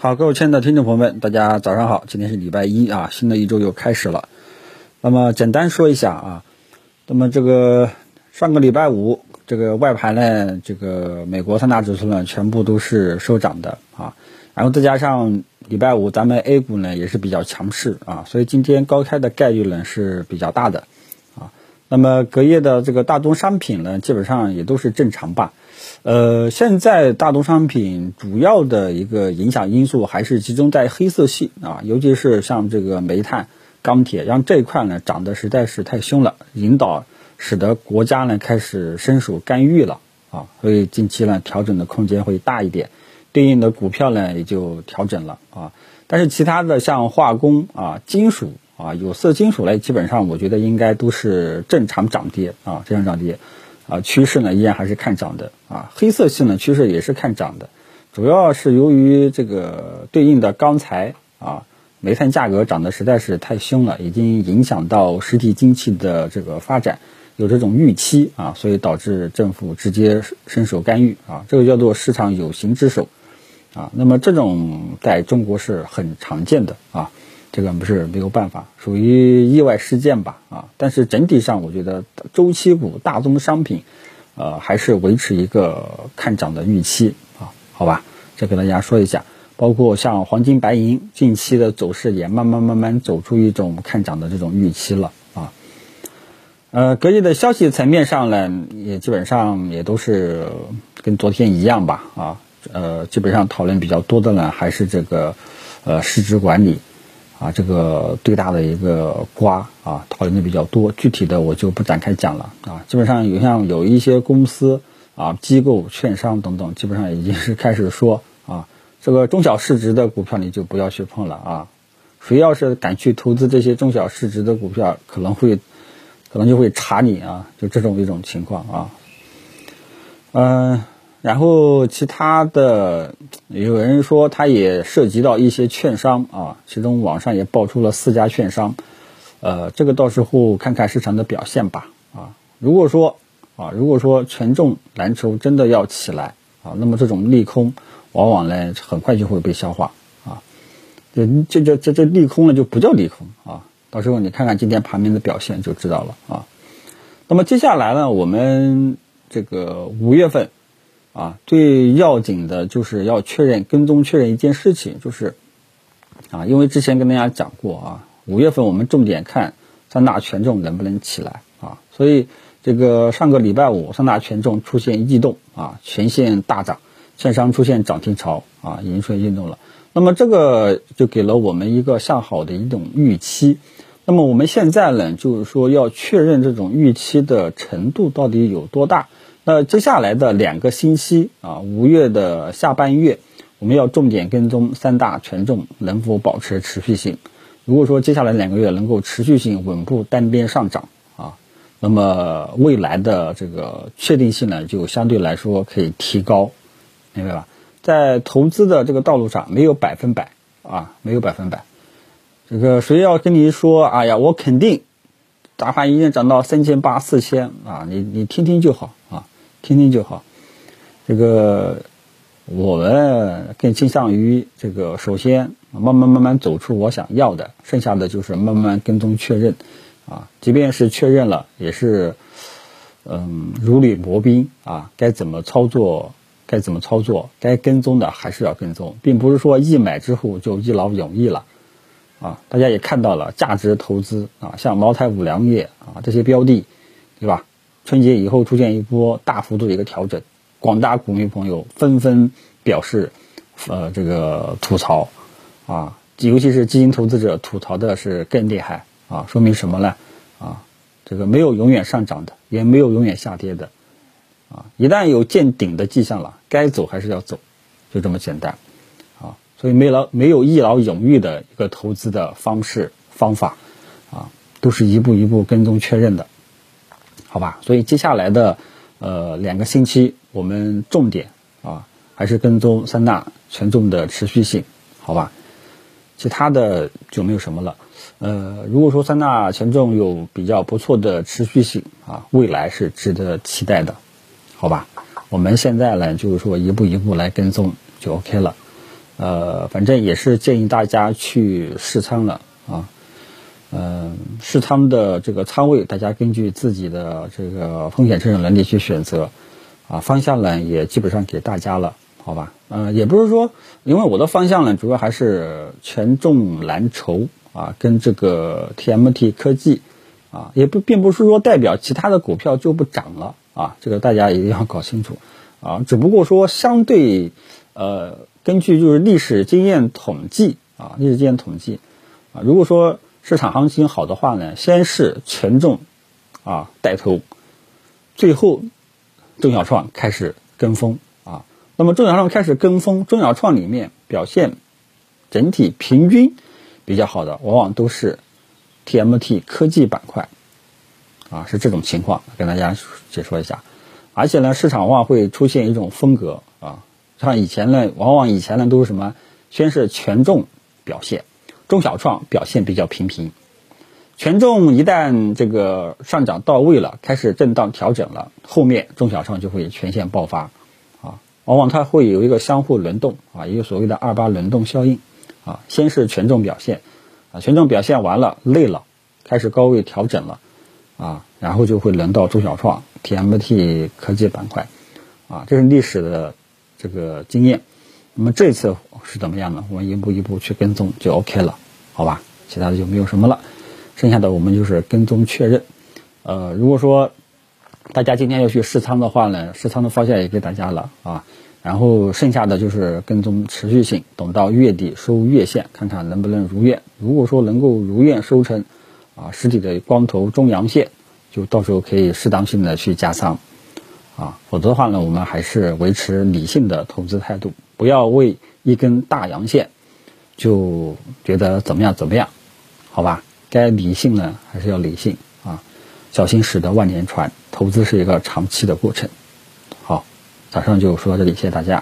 好，各位亲爱的听众朋友们，大家早上好，今天是礼拜一啊，新的一周又开始了。那么简单说一下啊，那么这个上个礼拜五，这个外盘呢，这个美国三大指数呢，全部都是收涨的啊，然后再加上礼拜五咱们 A 股呢也是比较强势啊，所以今天高开的概率呢是比较大的。那么隔夜的这个大宗商品呢，基本上也都是正常吧。呃，现在大宗商品主要的一个影响因素还是集中在黑色系啊，尤其是像这个煤炭、钢铁，让这一块呢涨得实在是太凶了，引导使得国家呢开始伸手干预了啊，所以近期呢调整的空间会大一点，对应的股票呢也就调整了啊。但是其他的像化工啊、金属啊、有色金属类，基本上我觉得应该都是正常涨跌啊，正常涨跌。啊，趋势呢依然还是看涨的啊，黑色系呢趋势也是看涨的，主要是由于这个对应的钢材啊，煤炭价格涨得实在是太凶了，已经影响到实体经济的这个发展，有这种预期啊，所以导致政府直接伸手干预啊，这个叫做市场有形之手啊，那么这种在中国是很常见的啊。这个不是没有办法，属于意外事件吧啊！但是整体上，我觉得周期股、大宗商品，呃，还是维持一个看涨的预期啊，好吧？再给大家说一下，包括像黄金、白银，近期的走势也慢慢慢慢走出一种看涨的这种预期了啊。呃，隔夜的消息层面上呢，也基本上也都是跟昨天一样吧啊，呃，基本上讨论比较多的呢，还是这个呃市值管理。啊，这个最大的一个瓜啊，讨论的比较多，具体的我就不展开讲了啊。基本上有像有一些公司啊、机构、券商等等，基本上已经是开始说啊，这个中小市值的股票你就不要去碰了啊。谁要是敢去投资这些中小市值的股票，可能会可能就会查你啊，就这种一种情况啊。嗯。然后其他的有人说，它也涉及到一些券商啊，其中网上也爆出了四家券商，呃，这个到时候看看市场的表现吧啊。如果说啊，如果说权重蓝筹真的要起来啊，那么这种利空往往呢很快就会被消化啊。这这这这这利空呢就不叫利空啊，到时候你看看今天盘面的表现就知道了啊。那么接下来呢，我们这个五月份。啊，最要紧的就是要确认跟踪确认一件事情，就是啊，因为之前跟大家讲过啊，五月份我们重点看三大权重能不能起来啊，所以这个上个礼拜五三大权重出现异动啊，全线大涨，券商出现涨停潮啊，已经出现异动了，那么这个就给了我们一个向好的一种预期，那么我们现在呢，就是说要确认这种预期的程度到底有多大。那接下来的两个星期啊，五月的下半月，我们要重点跟踪三大权重能否保持持续性。如果说接下来两个月能够持续性稳步单边上涨啊，那么未来的这个确定性呢，就相对来说可以提高，明白吧？在投资的这个道路上，没有百分百啊，没有百分百。这个谁要跟你说，哎呀，我肯定大盘一定涨到三千八、四千啊，你你听听就好。听听就好，这个我们更倾向于这个，首先慢慢慢慢走出我想要的，剩下的就是慢慢跟踪确认，啊，即便是确认了，也是嗯如履薄冰啊，该怎么操作该怎么操作，该跟踪的还是要跟踪，并不是说一买之后就一劳永逸了，啊，大家也看到了价值投资啊，像茅台、五粮液啊这些标的，对吧？春节以后出现一波大幅度的一个调整，广大股民朋友纷纷表示，呃，这个吐槽，啊，尤其是基金投资者吐槽的是更厉害啊，说明什么呢？啊，这个没有永远上涨的，也没有永远下跌的，啊，一旦有见顶的迹象了，该走还是要走，就这么简单，啊，所以没劳没有一劳永逸的一个投资的方式方法，啊，都是一步一步跟踪确认的。好吧，所以接下来的呃两个星期，我们重点啊还是跟踪三大权重的持续性，好吧？其他的就没有什么了。呃，如果说三大权重有比较不错的持续性啊，未来是值得期待的，好吧？我们现在呢就是说一步一步来跟踪就 OK 了。呃，反正也是建议大家去试仓了啊。嗯，是他们的这个仓位，大家根据自己的这个风险承受能力去选择啊。方向呢，也基本上给大家了，好吧？呃，也不是说，因为我的方向呢，主要还是权重蓝筹啊，跟这个 TMT 科技啊，也不并不是说代表其他的股票就不涨了啊，这个大家一定要搞清楚啊。只不过说，相对呃，根据就是历史经验统计啊，历史经验统计啊，如果说市场行情好的话呢，先是权重啊带头，最后中小创开始跟风啊。那么中小创开始跟风，中小创里面表现整体平均比较好的，往往都是 TMT 科技板块啊，是这种情况，跟大家解说一下。而且呢，市场往往会出现一种风格啊，像以前呢，往往以前呢都是什么，先是权重表现。中小创表现比较平平，权重一旦这个上涨到位了，开始震荡调整了，后面中小创就会全线爆发，啊，往往它会有一个相互轮动啊，一个所谓的二八轮动效应，啊，先是权重表现，啊，权重表现完了累了，开始高位调整了，啊，然后就会轮到中小创 TMT 科技板块，啊，这是历史的这个经验。那么这次是怎么样呢？我们一步一步去跟踪就 OK 了，好吧？其他的就没有什么了，剩下的我们就是跟踪确认。呃，如果说大家今天要去试仓的话呢，试仓的方向也给大家了啊。然后剩下的就是跟踪持续性，等到月底收月线，看看能不能如愿。如果说能够如愿收成，啊，实体的光头中阳线，就到时候可以适当性的去加仓，啊，否则的话呢，我们还是维持理性的投资态度。不要为一根大阳线就觉得怎么样怎么样，好吧？该理性呢还是要理性啊，小心驶得万年船。投资是一个长期的过程。好，早上就说到这里，谢谢大家。